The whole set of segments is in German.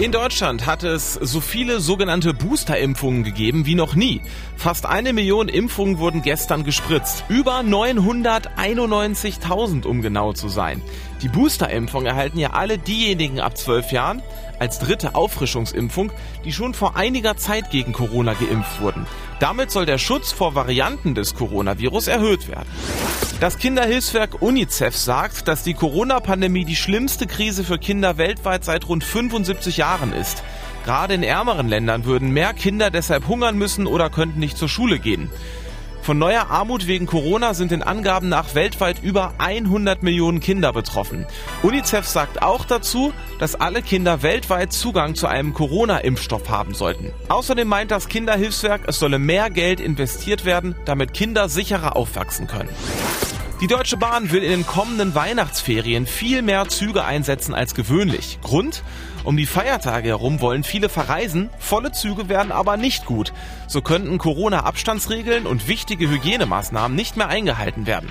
In Deutschland hat es so viele sogenannte Booster-Impfungen gegeben wie noch nie. Fast eine Million Impfungen wurden gestern gespritzt. Über 991.000, um genau zu sein. Die Booster-Impfung erhalten ja alle diejenigen ab 12 Jahren als dritte Auffrischungsimpfung, die schon vor einiger Zeit gegen Corona geimpft wurden. Damit soll der Schutz vor Varianten des Coronavirus erhöht werden. Das Kinderhilfswerk UNICEF sagt, dass die Corona-Pandemie die schlimmste Krise für Kinder weltweit seit rund 75 Jahren ist. Gerade in ärmeren Ländern würden mehr Kinder deshalb hungern müssen oder könnten nicht zur Schule gehen. Von neuer Armut wegen Corona sind den Angaben nach weltweit über 100 Millionen Kinder betroffen. UNICEF sagt auch dazu, dass alle Kinder weltweit Zugang zu einem Corona-Impfstoff haben sollten. Außerdem meint das Kinderhilfswerk, es solle mehr Geld investiert werden, damit Kinder sicherer aufwachsen können. Die Deutsche Bahn will in den kommenden Weihnachtsferien viel mehr Züge einsetzen als gewöhnlich. Grund? Um die Feiertage herum wollen viele verreisen, volle Züge werden aber nicht gut. So könnten Corona-Abstandsregeln und wichtige Hygienemaßnahmen nicht mehr eingehalten werden.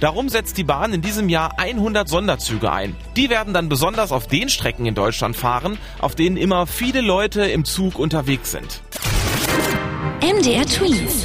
Darum setzt die Bahn in diesem Jahr 100 Sonderzüge ein. Die werden dann besonders auf den Strecken in Deutschland fahren, auf denen immer viele Leute im Zug unterwegs sind. MDR Twins.